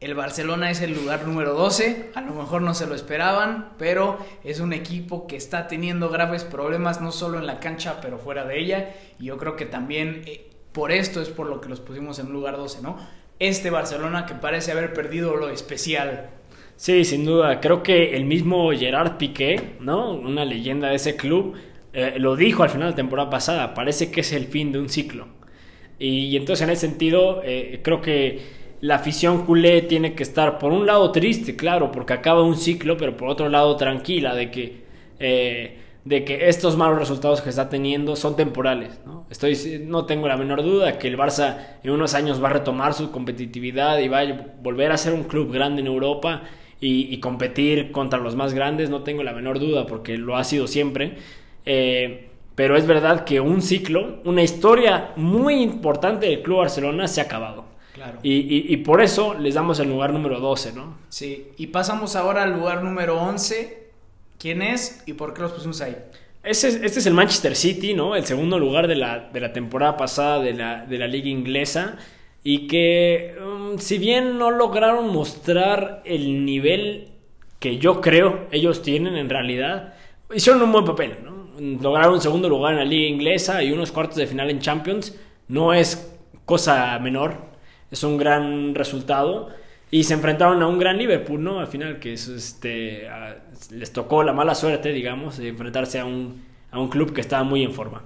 Speaker 1: el Barcelona es el lugar número 12, a lo mejor no se lo esperaban, pero es un equipo que está teniendo graves problemas no solo en la cancha, pero fuera de ella, y yo creo que también eh, por esto es por lo que los pusimos en lugar 12, ¿no? Este Barcelona que parece haber perdido lo especial
Speaker 2: Sí, sin duda. Creo que el mismo Gerard Piqué, ¿no? Una leyenda de ese club, eh, lo dijo al final de la temporada pasada. Parece que es el fin de un ciclo. Y, entonces, en ese sentido, eh, creo que la afición culé tiene que estar, por un lado, triste, claro, porque acaba un ciclo, pero por otro lado, tranquila de que. Eh, de que estos malos resultados que está teniendo son temporales. ¿no? Estoy, no tengo la menor duda que el Barça en unos años va a retomar su competitividad y va a volver a ser un club grande en Europa y, competir contra los más grandes, no tengo la menor duda, porque lo ha sido siempre. Eh, pero es verdad que un ciclo, una historia muy importante del Club Barcelona se ha acabado. Claro. Y, por eso les damos el lugar número 12, ¿no?
Speaker 1: Sí, y pasamos ahora al lugar número 11. ¿Quién es y por qué los pusimos ahí?
Speaker 2: Ese, este es el Manchester City, ¿no? El segundo lugar de la, de la temporada pasada de la, de la liga inglesa y que um, si bien no lograron mostrar el nivel que yo creo ellos tienen en realidad, hicieron un buen papel, ¿no? Lograron un segundo lugar en la liga inglesa y unos cuartos de final en Champions, no es cosa menor, es un gran resultado y se enfrentaron a un gran Liverpool, ¿no? Al final que es, este, les tocó la mala suerte, digamos, de enfrentarse a un, a un club que estaba muy en forma.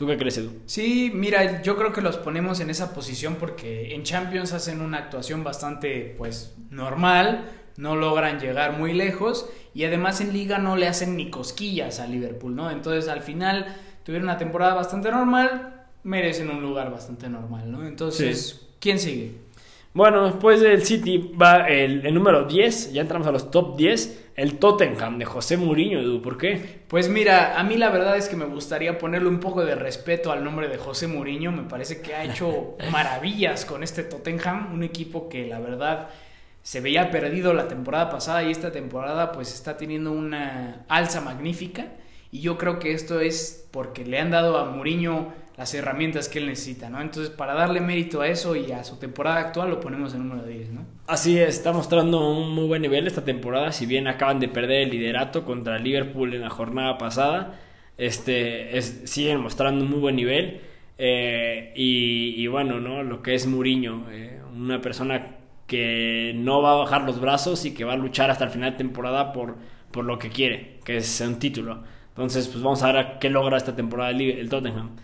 Speaker 2: ¿Tú qué crees, Edu?
Speaker 1: Sí, mira, yo creo que los ponemos en esa posición porque en Champions hacen una actuación bastante, pues, normal, no logran llegar muy lejos y además en liga no le hacen ni cosquillas a Liverpool, ¿no? Entonces al final tuvieron una temporada bastante normal, merecen un lugar bastante normal, ¿no? Entonces, ¿quién sigue?
Speaker 2: Bueno, después del City va el, el, número 10, ya entramos a los top 10, el Tottenham de José Mourinho, Edu, ¿por qué?
Speaker 1: Pues mira, a mí la verdad es que me gustaría ponerle un poco de respeto al nombre de José Mourinho, me parece que ha hecho maravillas con este Tottenham, un equipo que la verdad se veía perdido la temporada pasada y esta temporada pues está teniendo una alza magnífica y yo creo que esto es porque le han dado a Mourinho las herramientas que él necesita, ¿no? Entonces, para darle mérito a eso y a su temporada actual, lo ponemos en número 10, ¿no?
Speaker 2: Así es, está mostrando un muy buen nivel esta temporada, si bien acaban de perder el liderato contra Liverpool en la jornada pasada, este, es, siguen mostrando un muy buen nivel. Eh, y, bueno, ¿no? Lo que es Mourinho, eh, una persona que no va a bajar los brazos y que va a luchar hasta el final de temporada por, por lo que quiere, que es un título. Entonces, pues vamos a ver qué logra esta temporada el Tottenham.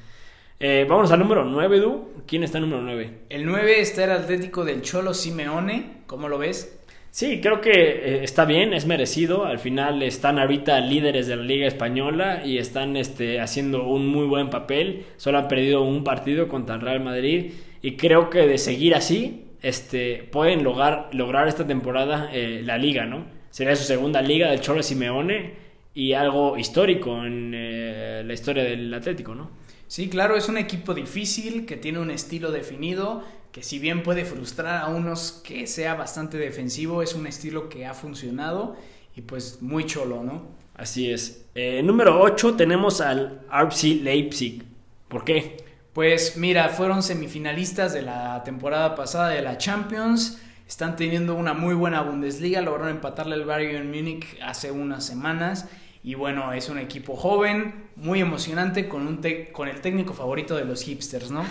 Speaker 2: Eh, vamos al número 9, Du. ¿Quién está en número 9?
Speaker 1: El 9 está el Atlético del Cholo Simeone. ¿Cómo lo ves?
Speaker 2: Sí, creo que eh, está bien, es merecido. Al final están ahorita líderes de la Liga Española y están este, haciendo un muy buen papel. Solo han perdido un partido contra el Real Madrid y creo que de seguir así este, pueden lograr, lograr esta temporada eh, la liga, ¿no? Sería su segunda liga del Cholo Simeone y algo histórico en la historia del Atlético, ¿no?
Speaker 1: Sí, claro, es un equipo difícil, que tiene un estilo definido, que si bien puede frustrar a unos que sea bastante defensivo, es un estilo que ha funcionado y pues muy cholo, ¿no?
Speaker 2: Así es. Eh, número 8 tenemos al RC Leipzig. ¿Por qué?
Speaker 1: Pues mira, fueron semifinalistas de la temporada pasada de la Champions. Están teniendo una muy buena Bundesliga. Lograron empatarle al Bayern Múnich hace unas semanas. Y bueno, es un equipo joven, muy emocionante, con, un con el técnico favorito de los hipsters, ¿no?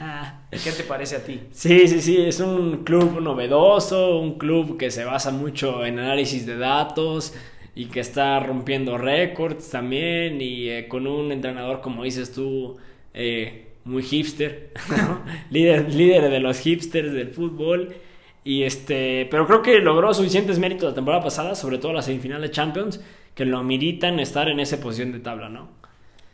Speaker 1: ¿Qué te parece a ti?
Speaker 2: Sí, sí, sí, es un club novedoso, un club que se basa mucho en análisis de datos y que está rompiendo récords también y eh, con un entrenador, como dices tú, eh, muy hipster, líder, líder de los hipsters del fútbol. Y este, pero creo que logró suficientes méritos la temporada pasada, sobre todo la semifinal de Champions que lo meritan estar en esa posición de tabla, ¿no?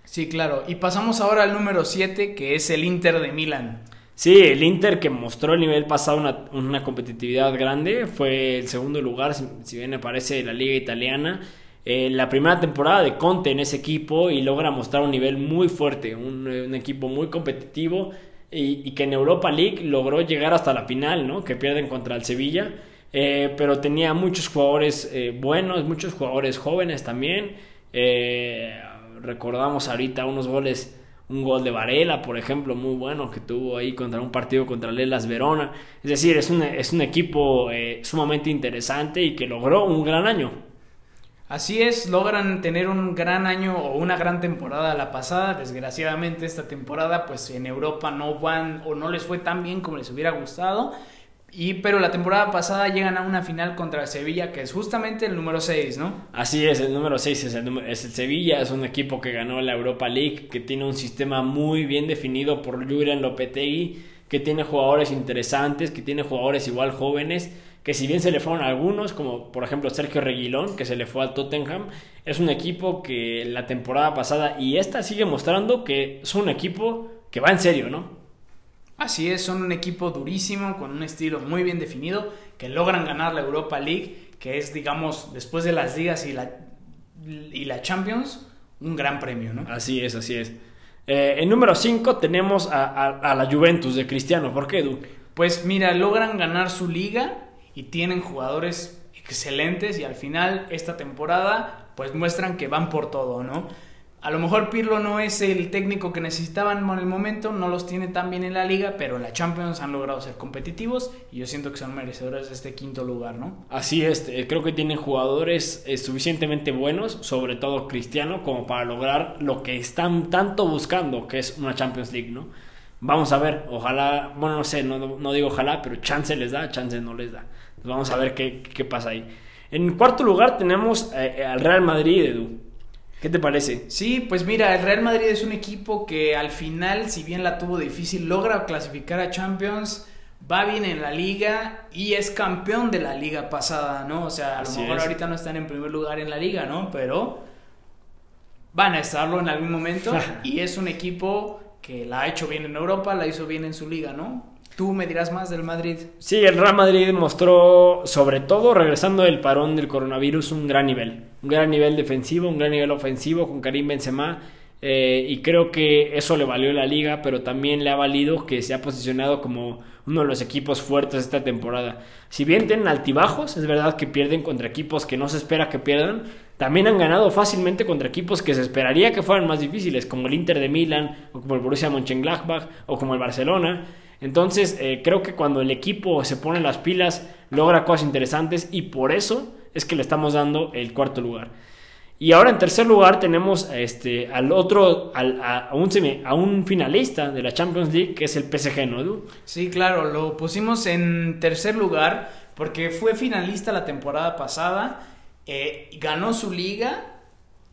Speaker 1: Sí, claro. Y pasamos ahora al número 7, que es el Inter de Milán.
Speaker 2: Sí, el Inter que mostró el nivel pasado una, una competitividad grande, fue el segundo lugar, si, bien aparece de la liga italiana. Eh, la primera temporada de Conte en ese equipo y logra mostrar un nivel muy fuerte, un, equipo muy competitivo y, y, que en Europa League logró llegar hasta la final, ¿no? Que pierden contra el Sevilla. Eh, pero tenía muchos jugadores eh, buenos, muchos jugadores jóvenes también. Eh, recordamos ahorita unos goles, un gol de Varela, por ejemplo, muy bueno que tuvo ahí contra un partido contra Lelas Verona. Es decir, es un, es un equipo sumamente interesante y que logró un gran año.
Speaker 1: Así es, logran tener un gran año o una gran temporada la pasada. Desgraciadamente esta temporada pues en Europa no van o no les fue tan bien como les hubiera gustado y, pero la temporada pasada llegan a una final contra Sevilla, que es justamente el número 6, ¿no?
Speaker 2: Así es, el número 6 es el, es el Sevilla, es un equipo que ganó la Europa League, que tiene un sistema muy bien definido por Julian Lopetegui, que tiene jugadores interesantes, que tiene jugadores igual jóvenes, que si bien se le fueron algunos, como por ejemplo Sergio Reguilón, que se le fue al Tottenham, es un equipo que la temporada pasada y esta sigue mostrando que es un equipo que va en serio, ¿no?
Speaker 1: Así es, son un equipo durísimo, con un estilo muy bien definido, que logran ganar la Europa League, que es, digamos, después de las ligas y la, y la Champions, un gran premio, ¿no?
Speaker 2: Así es, así es. Eh, en número 5 tenemos a, la Juventus de Cristiano. ¿Por qué, Edu?
Speaker 1: Pues mira, logran ganar su liga y tienen jugadores excelentes y al final esta temporada pues muestran que van por todo, ¿no? A lo mejor Pirlo no es el técnico que necesitaban en el momento, no los tiene tan bien en la liga, pero en la Champions han logrado ser competitivos y yo siento que son merecedores de este quinto lugar, ¿no?
Speaker 2: Así es, eh, creo que tienen jugadores eh, suficientemente buenos, sobre todo Cristiano, como para lograr lo que están tanto buscando, que es una Champions League, ¿no? Vamos a ver, ojalá, bueno, no sé, no, digo ojalá, pero chance les da, chance no les da. vamos a ver qué, qué pasa ahí. En cuarto lugar tenemos eh, al Real Madrid, Edu. ¿Qué te parece?
Speaker 1: Sí, pues mira, el Real Madrid es un equipo que al final, si bien la tuvo difícil, logra clasificar a Champions, va bien en la liga y es campeón de la liga pasada, ¿no? O sea, a lo mejor ahorita no están en primer lugar en la liga, ¿no? Pero van a estarlo en algún momento y es un equipo que la ha hecho bien en Europa, la hizo bien en su liga, ¿no? Tú me dirás más del Madrid.
Speaker 2: Sí, el Real Madrid mostró, sobre todo regresando del parón del coronavirus, un gran nivel. Un gran nivel defensivo, un gran nivel ofensivo con Karim Benzema. Eh, y creo que eso le valió la liga, pero también le ha valido que se ha posicionado como uno de los equipos fuertes esta temporada. Si bien tienen altibajos, es verdad que pierden contra equipos que no se espera que pierdan, también han ganado fácilmente contra equipos que se esperaría que fueran más difíciles, como el Inter de Milán, o como el Borussia Mönchengladbach, o como el Barcelona. Entonces, eh, creo que cuando el equipo se pone las pilas, logra cosas interesantes y por eso es que le estamos dando el cuarto lugar. Y ahora en tercer lugar tenemos este, al otro, al, a, un a, un finalista de la Champions League, que es el PSG, ¿no, Edu?
Speaker 1: Sí, claro, lo pusimos en tercer lugar porque fue finalista la temporada pasada, eh, ganó su liga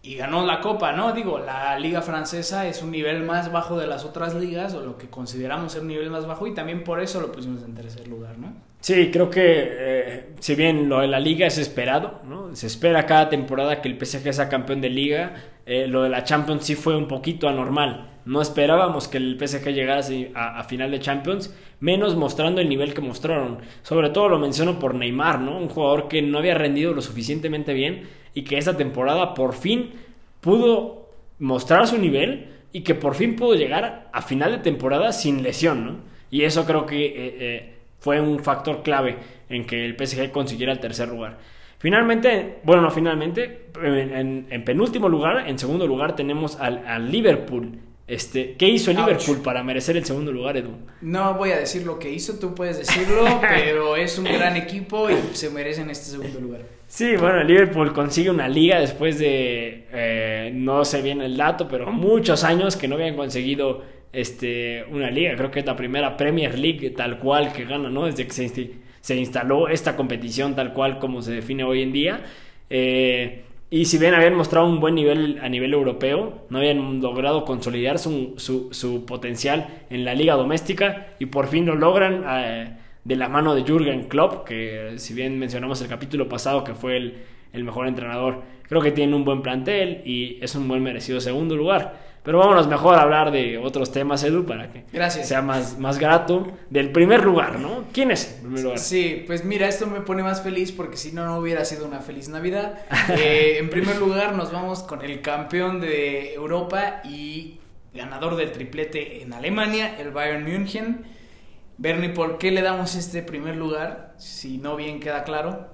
Speaker 1: y ganó la copa, ¿no? Digo, la liga francesa es un nivel más bajo de las otras ligas, o lo que consideramos ser un nivel más bajo, y también por eso lo pusimos en tercer lugar, ¿no?
Speaker 2: Sí, creo que eh, si bien lo de la liga es esperado, ¿no? Se espera cada temporada que el PSG sea campeón de liga, eh, lo de la Champions sí fue un poquito anormal. No esperábamos que el PSG llegase a, final de Champions, menos mostrando el nivel que mostraron. Sobre todo lo menciono por Neymar, ¿no? Un jugador que no había rendido lo suficientemente bien y que esta temporada por fin pudo mostrar su nivel y que por fin pudo llegar a final de temporada sin lesión, ¿no? Y eso creo que... Eh, eh, fue un factor clave en que el PSG consiguiera el tercer lugar. Finalmente, bueno, no finalmente, en, penúltimo lugar, en segundo lugar tenemos al, Liverpool. Este, ¿Qué hizo el Liverpool para merecer el segundo lugar, Edu?
Speaker 1: No voy a decir lo que hizo, tú puedes decirlo, pero es un gran equipo y se merecen este segundo lugar.
Speaker 2: Sí, bueno, el Liverpool consigue una liga después de, eh, no sé bien el dato, pero muchos años que no habían conseguido este, una liga. Creo que es la primera Premier League tal cual que gana, ¿no? Desde que se, instaló esta competición tal cual como se define hoy en día. Eh, y si bien habían mostrado un buen nivel a nivel europeo, no habían logrado consolidar su, su, potencial en la liga doméstica y por fin lo logran eh, de la mano de Jürgen Klopp, que si bien mencionamos el capítulo pasado que fue el, el mejor entrenador, creo que tiene un buen plantel y es un buen merecido segundo lugar. Pero vámonos mejor a hablar de otros temas, Edu, para que sea más, más grato. Del primer lugar, ¿no? ¿Quién es el primer lugar?
Speaker 1: Sí, pues mira, esto me pone más feliz porque si no, no hubiera sido una feliz Navidad. Eh, en primer lugar, nos vamos con el campeón de Europa y ganador del triplete en Alemania, el Bayern München. Bernie, ¿por qué le damos este primer lugar? Si no bien queda claro.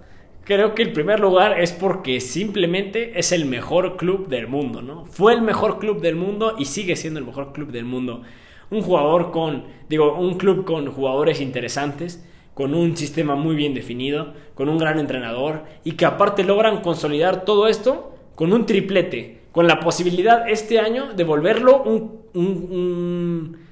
Speaker 2: Creo que el primer lugar es porque simplemente es el mejor club del mundo, ¿no? Fue el mejor club del mundo y sigue siendo el mejor club del mundo. Un jugador con, digo, un club con jugadores interesantes, con un sistema muy bien definido, con un gran entrenador y que aparte logran consolidar todo esto con un triplete, con la posibilidad este año de volverlo un, un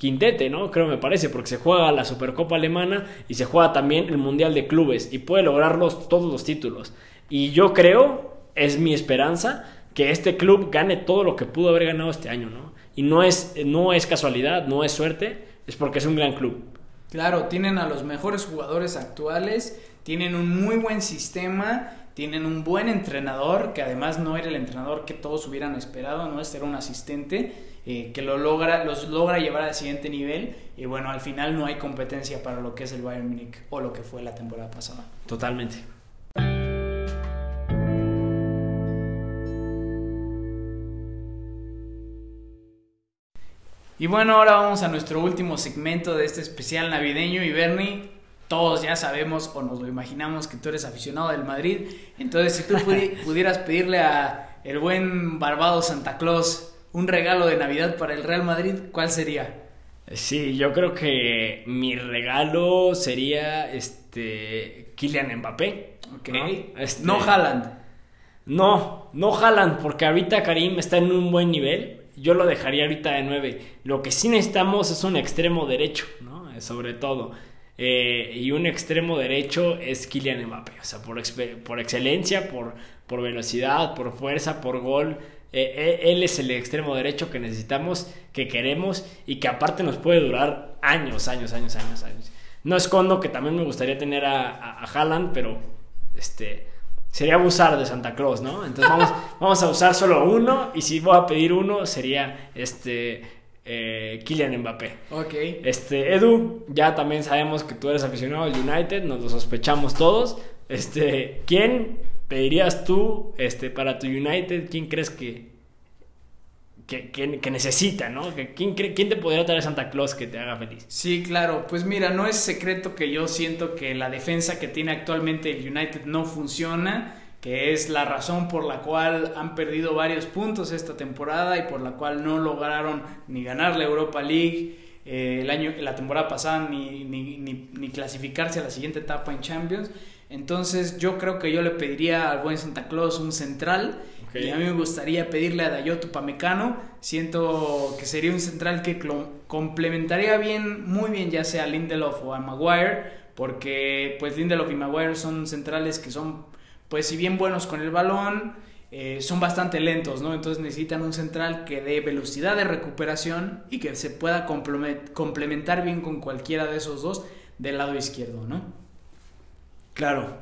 Speaker 2: quintete, ¿no? Creo me parece, porque se juega la Supercopa Alemana y se juega también el Mundial de Clubes y puede lograrlos todos los títulos. Y yo creo, es mi esperanza, que este club gane todo lo que pudo haber ganado este año, ¿no? Y no es, no es casualidad, no es suerte, es porque es un gran club.
Speaker 1: Claro, tienen a los mejores jugadores actuales, tienen un muy buen sistema, tienen un buen entrenador, que además no era el entrenador que todos hubieran esperado, no es era un asistente eh, que lo logra, los logra llevar al siguiente nivel y bueno, al final no hay competencia para lo que es el Bayern Múnich o lo que fue la temporada pasada.
Speaker 2: Totalmente.
Speaker 1: Y bueno, ahora vamos a nuestro último segmento de este especial navideño y Bernie, todos ya sabemos o nos lo imaginamos que tú eres aficionado del Madrid, entonces si tú pudieras pedirle a el buen barbado Santa Claus un regalo de Navidad para el Real Madrid, ¿cuál sería?
Speaker 2: Sí, yo creo que mi regalo sería este Kylian Mbappé.
Speaker 1: Ok. ¿no? Este, no Haaland.
Speaker 2: No, no Haaland, porque ahorita Karim está en un buen nivel. Yo lo dejaría ahorita de 9. Lo que sí necesitamos es un extremo derecho, ¿no? Sobre todo. Eh, y un extremo derecho es Kylian Mbappé. O sea, por, por excelencia, por, por velocidad, por fuerza, por gol. Eh, eh, él es el extremo derecho que necesitamos, que queremos y que aparte nos puede durar años, años, años, años, años. No escondo que también me gustaría tener a, a, Haaland, pero este sería abusar de Santa Claus, ¿no? Entonces vamos, vamos a usar solo uno y si voy a pedir uno sería este eh, Kylian Mbappé.
Speaker 1: Ok.
Speaker 2: Este, Edu, ya también sabemos que tú eres aficionado al United, nos lo sospechamos todos. Este, ¿quién pedirías tú este, para tu United? ¿Quién crees que, que, que- necesita, no? ¿Quién, ¿Quién te podría traer Santa Claus que te haga feliz?
Speaker 1: Sí, claro. Pues mira, no es secreto que yo siento que la defensa que tiene actualmente el United no funciona, que es la razón por la cual han perdido varios puntos esta temporada y por la cual no lograron ni ganar la Europa League eh, el año, la temporada pasada ni, ni- ni clasificarse a la siguiente etapa en Champions. Entonces yo creo que yo le pediría al buen Santa Claus un central y a mí me gustaría pedirle a Dayoto Pamecano. Siento que sería un central que complementaría bien, muy bien, ya sea a Lindelof o a Maguire, porque pues Lindelof y Maguire son centrales que son, pues si bien buenos con el balón, eh, son bastante lentos, ¿no? Entonces necesitan un central que dé velocidad de recuperación y que se pueda complemen- complementar bien con cualquiera de esos dos del lado izquierdo, ¿no?
Speaker 2: Claro.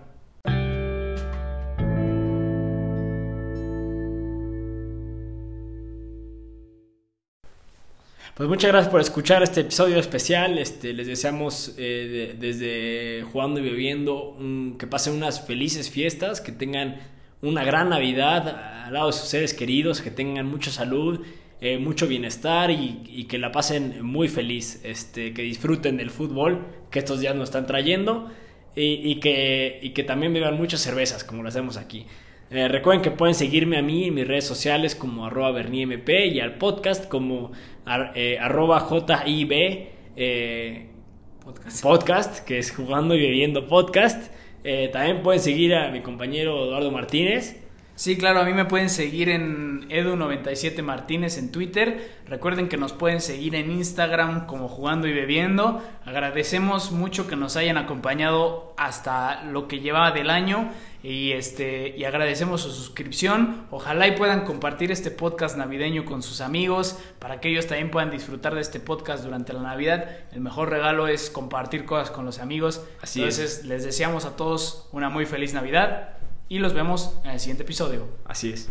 Speaker 2: Pues muchas gracias por escuchar este episodio especial. Este, les deseamos eh, de- desde jugando y bebiendo que pasen unas felices fiestas, que tengan una gran Navidad al lado de sus seres queridos, que tengan mucha salud, eh, mucho bienestar y, y que la pasen muy feliz, este, que disfruten del fútbol que estos días nos están trayendo y, y que, y que también beban muchas cervezas como lo hacemos aquí. Eh, recuerden que pueden seguirme a mí en mis redes sociales como arroba berniemp y al podcast como ar- eh, arroba jib eh,
Speaker 1: Podcast.
Speaker 2: podcast, que es Jugando y Bebiendo Podcast. También pueden seguir a mi compañero Eduardo Martínez.
Speaker 1: Sí, claro, a mí me pueden seguir en Edu97 Martínez en Twitter. Recuerden que nos pueden seguir en Instagram como Jugando y Bebiendo. Agradecemos mucho que nos hayan acompañado hasta lo que llevaba del año y este y agradecemos su suscripción. Ojalá y puedan compartir este podcast navideño con sus amigos para que ellos también puedan disfrutar de este podcast durante la Navidad. El mejor regalo es compartir cosas con los amigos.
Speaker 2: Así
Speaker 1: Entonces, les deseamos a todos una muy feliz Navidad y los vemos en el siguiente episodio.
Speaker 2: Así es.